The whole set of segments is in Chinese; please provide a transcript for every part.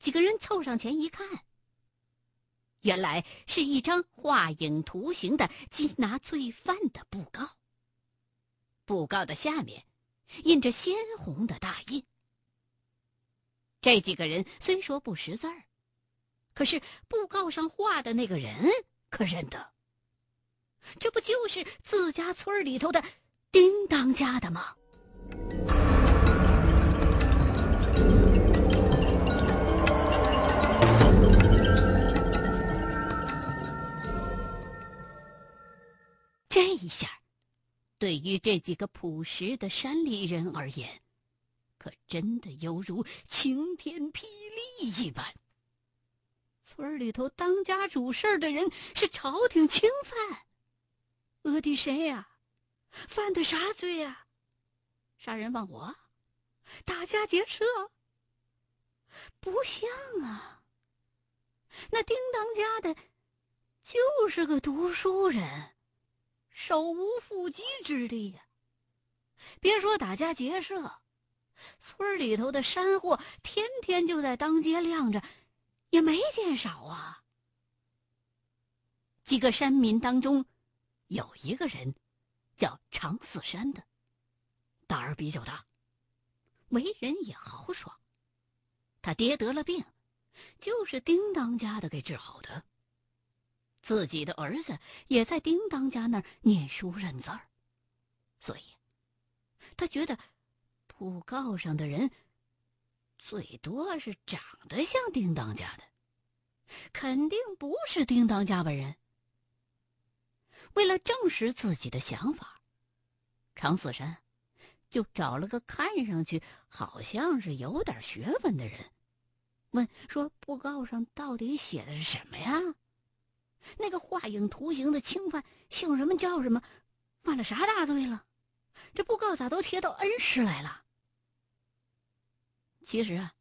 几个人凑上前一看，原来是一张画影图形的缉拿罪犯的布告。布告的下面印着鲜红的大印。这几个人虽说不识字儿，可是布告上画的那个人可认得。这不就是自家村里头的叮当家的吗？这一下，对于这几个朴实的山里人而言，可真的犹如晴天霹雳一般。村里头当家主事的人是朝廷钦犯，讹的谁呀？犯的啥罪呀？杀人放火？打家劫舍？不像啊！那叮当家的，就是个读书人。手无缚鸡之力呀！别说打家劫舍，村里头的山货天天就在当街晾着，也没见少啊。几个山民当中，有一个人叫常四山的，胆儿比较大，为人也豪爽。他爹得了病，就是叮当家的给治好的。自己的儿子也在叮当家那儿念书认字儿，所以，他觉得布告上的人最多是长得像叮当家的，肯定不是叮当家本人。为了证实自己的想法，常四山就找了个看上去好像是有点学问的人，问说：“布告上到底写的是什么呀？”那个画影图形的侵犯姓什么叫什么，犯了啥大罪了？这布告咋都贴到恩施来了？其实啊，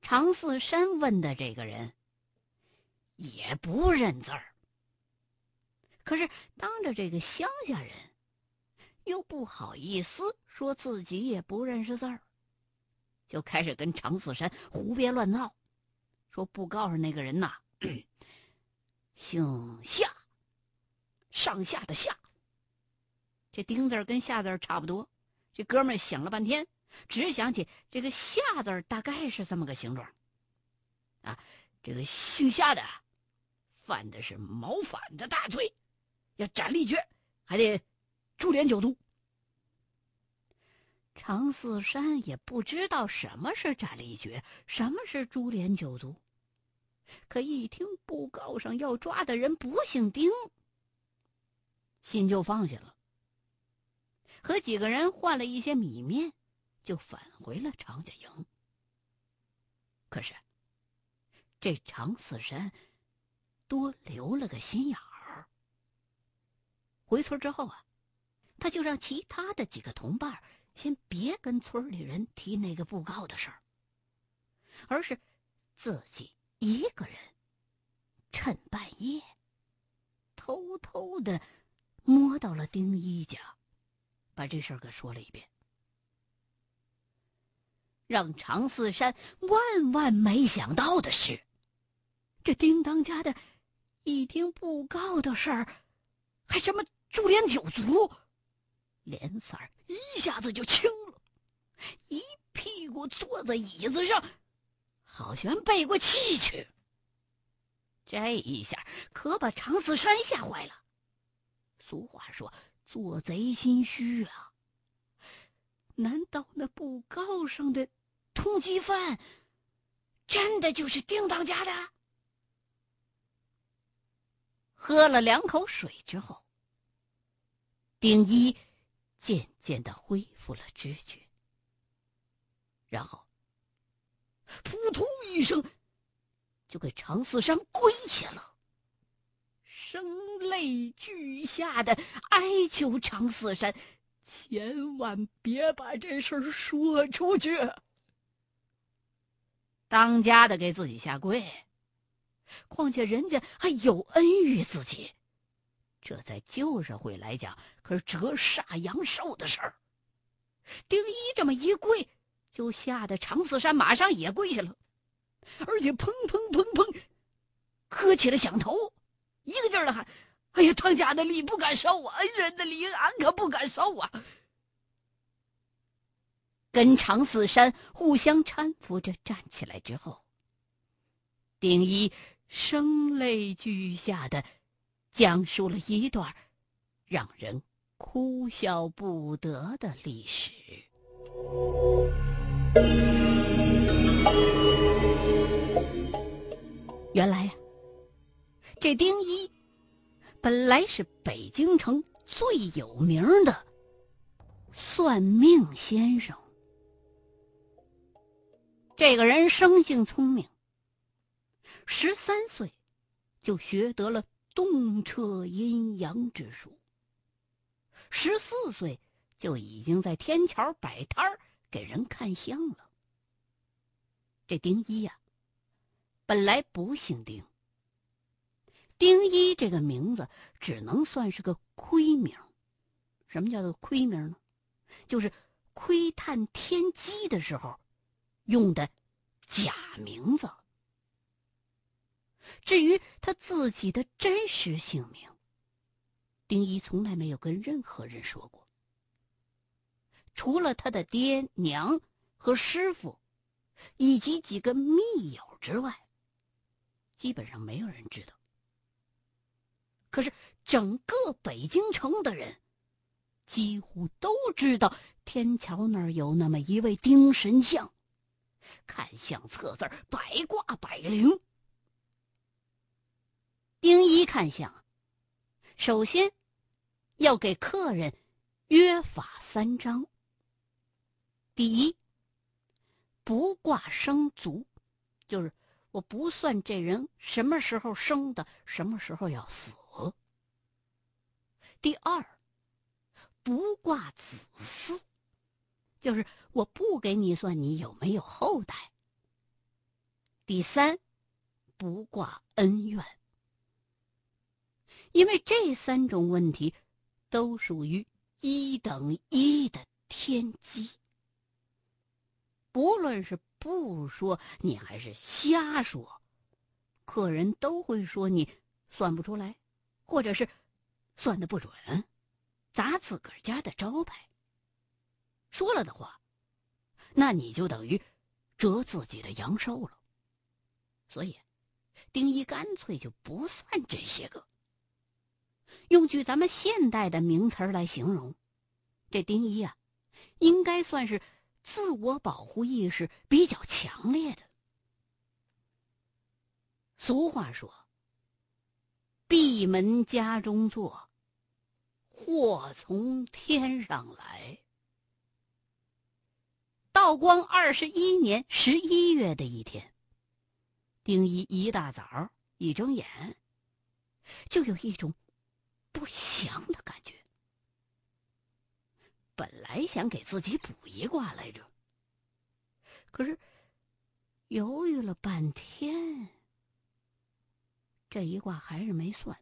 常四山问的这个人也不认字儿，可是当着这个乡下人，又不好意思说自己也不认识字儿，就开始跟常四山胡编乱造，说布告上那个人呐。姓夏，上下的下。这丁字跟夏字差不多。这哥们想了半天，只想起这个夏字大概是这么个形状。啊，这个姓夏的，犯的是谋反的大罪，要斩立决，还得株连九族。常四山也不知道什么是斩立决，什么是株连九族。可一听布告上要抓的人不姓丁，心就放下了。和几个人换了一些米面，就返回了常家营。可是，这常四山多留了个心眼儿。回村之后啊，他就让其他的几个同伴先别跟村里人提那个布告的事儿，而是自己。一个人趁半夜偷偷的摸到了丁一家，把这事儿给说了一遍。让常四山万万没想到的是，这丁当家的一听布告的事儿，还什么株连九族，脸色一下子就青了，一屁股坐在椅子上。好像背过气去。这一下可把常四山吓坏了。俗话说：“做贼心虚啊。”难道那布告上的通缉犯真的就是丁当家的？喝了两口水之后，丁一渐渐的恢复了知觉，然后。扑通一声，就给常四山跪下了，声泪俱下的哀求常四山，千万别把这事儿说出去。当家的给自己下跪，况且人家还有恩于自己，这在旧社会来讲可是折煞阳寿的事儿。丁一这么一跪。就吓得常四山马上也跪下了，而且砰砰砰砰，磕起了响头，一个劲儿的喊：“哎呀，唐家的礼不敢烧啊，人的礼俺可不敢烧啊！”跟常四山互相搀扶着站起来之后，丁一声泪俱下的讲述了一段让人哭笑不得的历史。原来呀，这丁一本来是北京城最有名的算命先生。这个人生性聪明，十三岁就学得了洞彻阴阳之术，十四岁就已经在天桥摆摊儿给人看相了。这丁一呀，本来不姓丁。丁一这个名字只能算是个亏名。什么叫做亏名呢？就是窥探天机的时候。用的假名字。至于他自己的真实姓名，丁一从来没有跟任何人说过。除了他的爹娘和师傅，以及几个密友之外，基本上没有人知道。可是整个北京城的人，几乎都知道天桥那儿有那么一位丁神像。看相测字儿百卦百灵。丁一看相，首先要给客人约法三章。第一，不挂生卒，就是我不算这人什么时候生的，什么时候要死。第二，不挂子嗣。就是我不给你算你有没有后代。第三，不挂恩怨，因为这三种问题都属于一等一的天机。不论是不说你还是瞎说，客人都会说你算不出来，或者是算的不准，砸自个儿家的招牌。说了的话，那你就等于折自己的阳寿了。所以，丁一干脆就不算这些个。用句咱们现代的名词来形容，这丁一啊，应该算是自我保护意识比较强烈的。俗话说：“闭门家中坐，祸从天上来。”道光二十一年十一月的一天，丁一一大早一睁眼，就有一种不祥的感觉。本来想给自己补一卦来着，可是犹豫了半天，这一卦还是没算。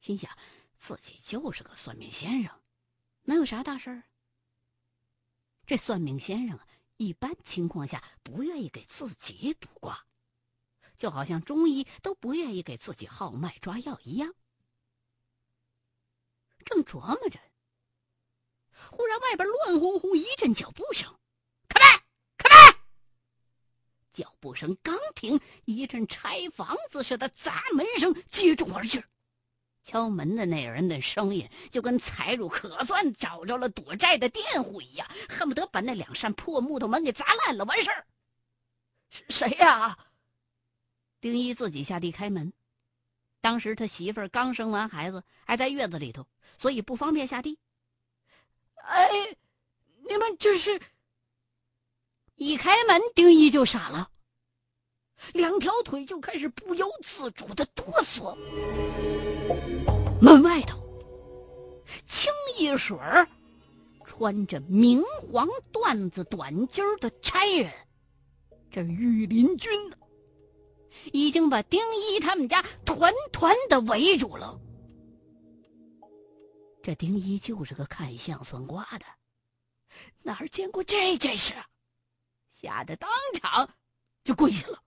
心想自己就是个算命先生，能有啥大事儿？这算命先生啊，一般情况下不愿意给自己卜卦，就好像中医都不愿意给自己号脉抓药一样。正琢磨着，忽然外边乱哄哄一阵脚步声，“开门，开门！”脚步声刚停，一阵拆房子似的砸门声接踵而至。敲门的那人的声音就跟财主可算找着了躲债的佃户一样，恨不得把那两扇破木头门给砸烂了，完事儿。谁呀？丁一自己下地开门。当时他媳妇儿刚生完孩子，还在月子里头，所以不方便下地。哎，你们这是？一开门，丁一就傻了。两条腿就开始不由自主的哆嗦。门外头，清一水儿穿着明黄缎子短襟的差人，这御林军呢，已经把丁一他们家团团的围住了。这丁一就是个看相算卦的，哪儿见过这阵势，吓得当场。就跪下了。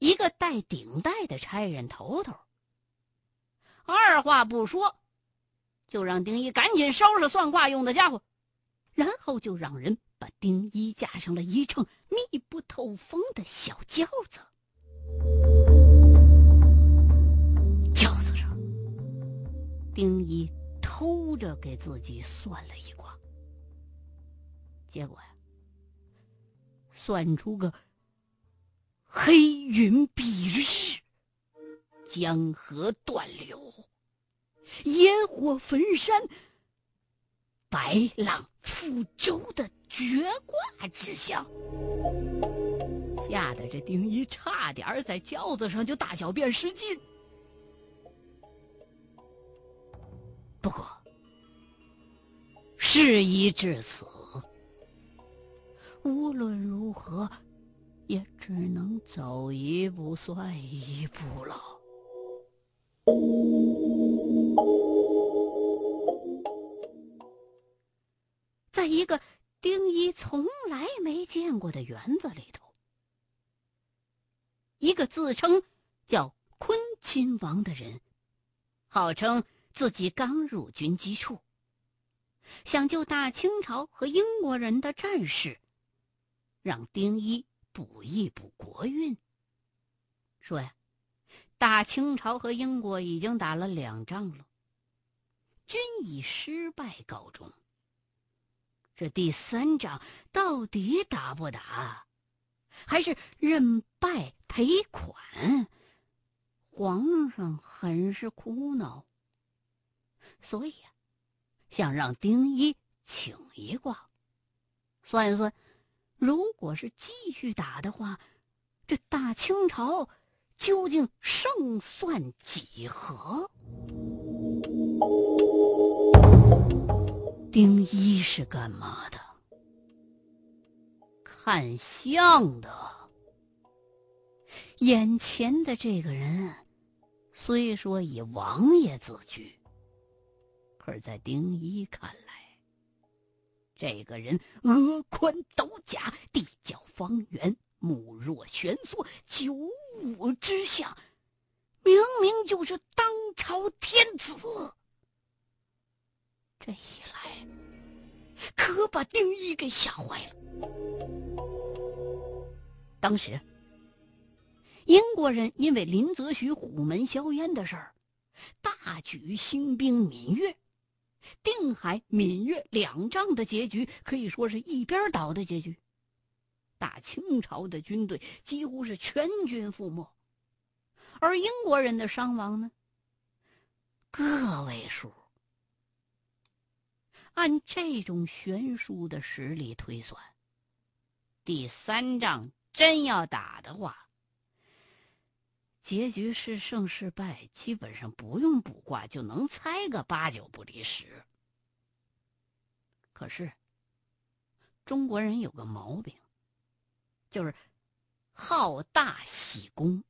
一个戴顶戴的差人头头，二话不说，就让丁一赶紧收拾算卦用的家伙，然后就让人把丁一架上了一乘密不透风的小轿子。丁一偷着给自己算了一卦，结果呀，算出个。黑云蔽日，江河断流，野火焚山，白浪覆舟的绝卦之象，吓得这丁一差点在轿子上就大小便失禁。不过事已至此，无论如何。也只能走一步算一步了。在一个丁一从来没见过的园子里头，一个自称叫坤亲王的人，号称自己刚入军机处，想救大清朝和英国人的战士，让丁一。补一补国运。说呀，大清朝和英国已经打了两仗了，均以失败告终。这第三仗到底打不打，还是认败赔款？皇上很是苦恼，所以啊，想让丁一请一卦，算一算。如果是继续打的话，这大清朝究竟胜算几何？丁一是干嘛的？看相的。眼前的这个人，虽说以王爷自居，而在丁一看来。这个人额宽斗甲，地角方圆，目若悬梭，九五之相，明明就是当朝天子。这一来，可把丁一给吓坏了。当时，英国人因为林则徐虎门销烟的事儿，大举兴兵闽越。定海、闽越两仗的结局可以说是一边倒的结局，大清朝的军队几乎是全军覆没，而英国人的伤亡呢，个位数。按这种悬殊的实力推算，第三仗真要打的话，结局是胜是败，基本上不用卜卦就能猜个八九不离十。可是，中国人有个毛病，就是好大喜功。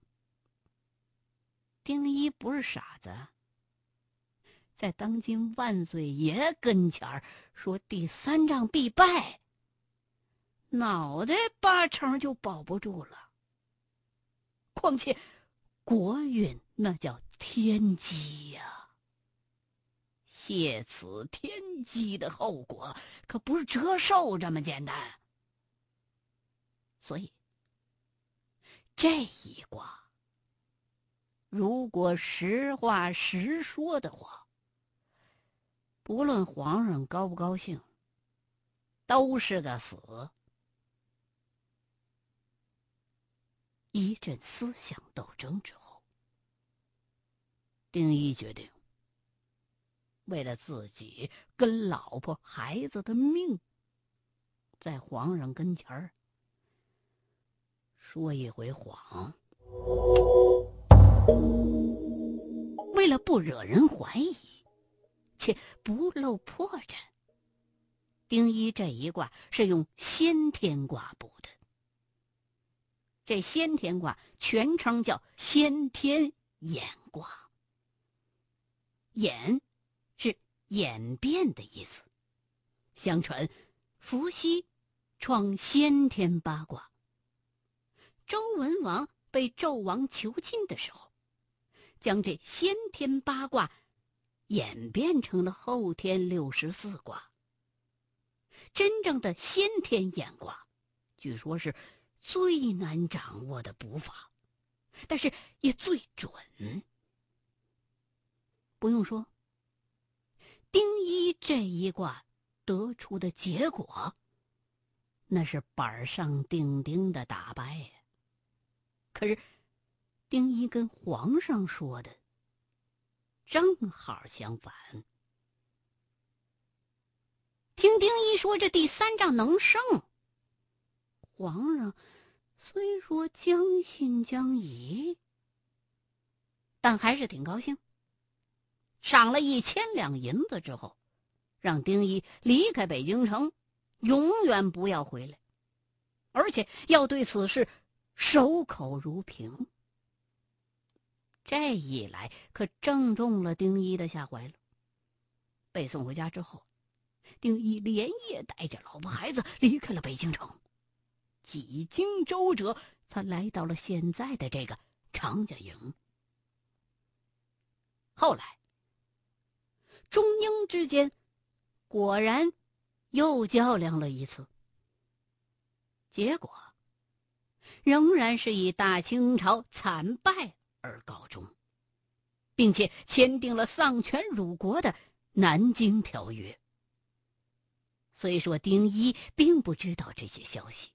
丁一不是傻子，在当今万岁爷跟前说第三仗必败，脑袋八成就保不住了。况且。国运那叫天机呀，谢此天机的后果可不是折寿这么简单。所以这一卦，如果实话实说的话，不论皇上高不高兴，都是个死。一阵思想斗争中。丁一决定，为了自己跟老婆孩子的命，在皇上跟前儿说一回谎。为了不惹人怀疑，且不露破绽，丁一这一卦是用先天卦布的。这先天卦全称叫先天眼卦。演，是演变的意思。相传，伏羲创先天八卦。周文王被纣王囚禁的时候，将这先天八卦演变成了后天六十四卦。真正的先天眼卦，据说是最难掌握的卜法，但是也最准。不用说，丁一这一卦得出的结果，那是板上钉钉的打败。可是，丁一跟皇上说的正好相反。听丁一说这第三仗能胜，皇上虽说将信将疑，但还是挺高兴。赏了一千两银子之后，让丁一离开北京城，永远不要回来，而且要对此事守口如瓶。这一来可正中了丁一的下怀了。被送回家之后，丁一连夜带着老婆孩子离开了北京城，几经周折，才来到了现在的这个常家营。后来。中英之间，果然又较量了一次。结果，仍然是以大清朝惨败而告终，并且签订了丧权辱国的《南京条约》。虽说丁一并不知道这些消息，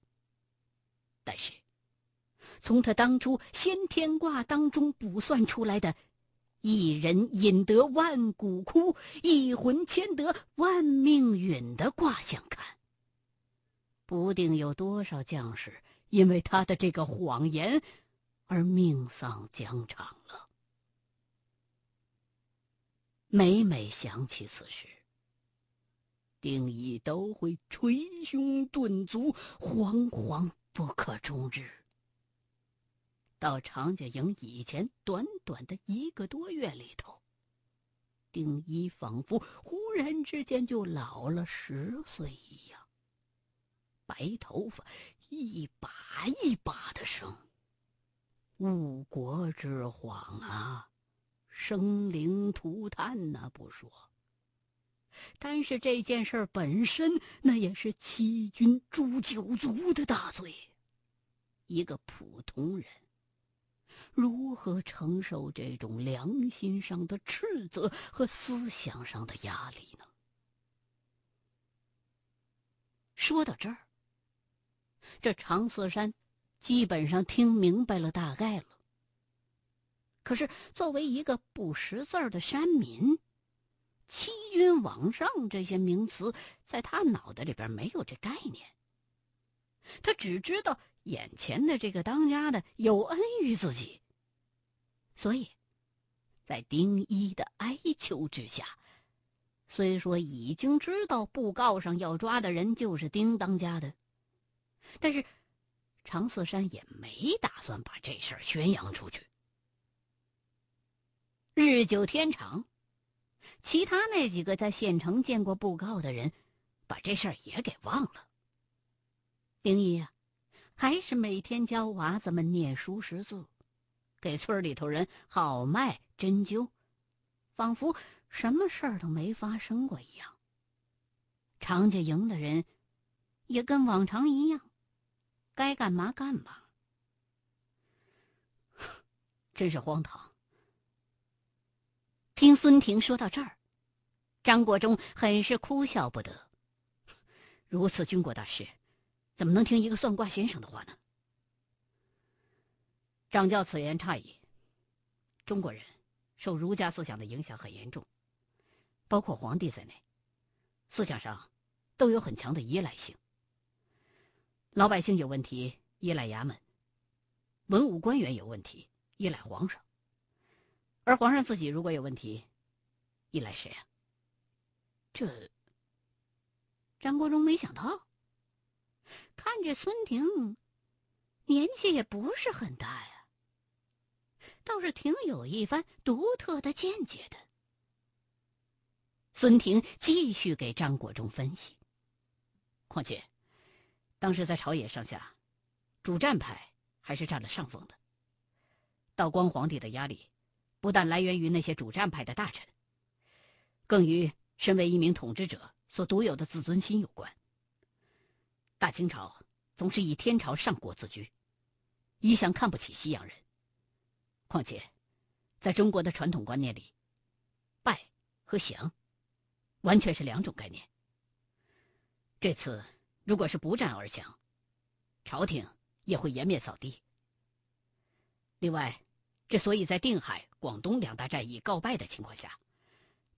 但是从他当初先天卦当中卜算出来的。一人引得万骨枯，一魂牵得万命陨的卦象看，不定有多少将士因为他的这个谎言而命丧疆场了。每每想起此事，丁义都会捶胸顿足，惶惶不可终日。到常家营以前，短短的一个多月里头，丁一仿佛忽然之间就老了十岁一样，白头发一把一把的生。误国之谎啊，生灵涂炭呐，不说，但是这件事本身，那也是欺君诛九族的大罪。一个普通人。如何承受这种良心上的斥责和思想上的压力呢？说到这儿，这常四山基本上听明白了大概了。可是作为一个不识字儿的山民，“欺君罔上”这些名词在他脑袋里边没有这概念。他只知道眼前的这个当家的有恩于自己。所以，在丁一的哀求之下，虽说已经知道布告上要抓的人就是丁当家的，但是常四山也没打算把这事儿宣扬出去。日久天长，其他那几个在县城见过布告的人，把这事儿也给忘了。丁一啊，还是每天教娃子们念书识字。给村里头人好卖针灸，仿佛什么事儿都没发生过一样。常家营的人也跟往常一样，该干嘛干嘛。真是荒唐！听孙婷说到这儿，张国忠很是哭笑不得。如此军国大事，怎么能听一个算卦先生的话呢？张教此言差矣。中国人受儒家思想的影响很严重，包括皇帝在内，思想上都有很强的依赖性。老百姓有问题依赖衙门，文武官员有问题依赖皇上，而皇上自己如果有问题，依赖谁啊？这张国忠没想到，看着孙婷，年纪也不是很大呀。倒是挺有一番独特的见解的。孙婷继续给张国忠分析。况且，当时在朝野上下，主战派还是占了上风的。道光皇帝的压力，不但来源于那些主战派的大臣，更与身为一名统治者所独有的自尊心有关。大清朝总是以天朝上国自居，一向看不起西洋人。况且，在中国的传统观念里，拜和降完全是两种概念。这次如果是不战而降，朝廷也会颜面扫地。另外，之所以在定海、广东两大战役告败的情况下，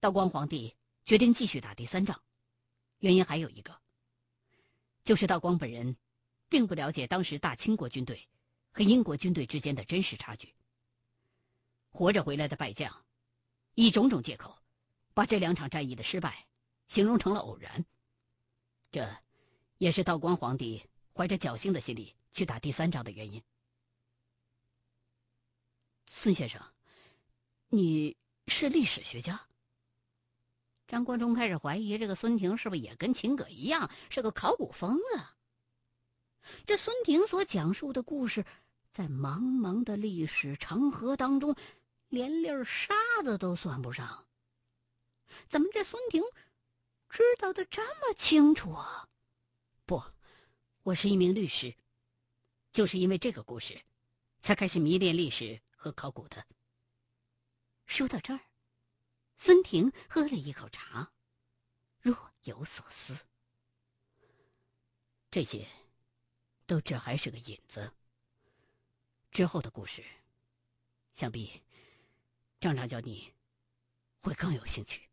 道光皇帝决定继续打第三仗，原因还有一个，就是道光本人并不了解当时大清国军队和英国军队之间的真实差距。活着回来的败将，以种种借口，把这两场战役的失败形容成了偶然。这，也是道光皇帝怀着侥幸的心理去打第三仗的原因。孙先生，你是历史学家。张国忠开始怀疑这个孙婷是不是也跟秦葛一样是个考古疯啊？这孙婷所讲述的故事，在茫茫的历史长河当中。连粒沙子都算不上，怎么这孙婷知道的这么清楚啊？不，我是一名律师，就是因为这个故事，才开始迷恋历史和考古的。说到这儿，孙婷喝了一口茶，若有所思。这些，都只还是个引子。之后的故事，想必。张长教，你会更有兴趣。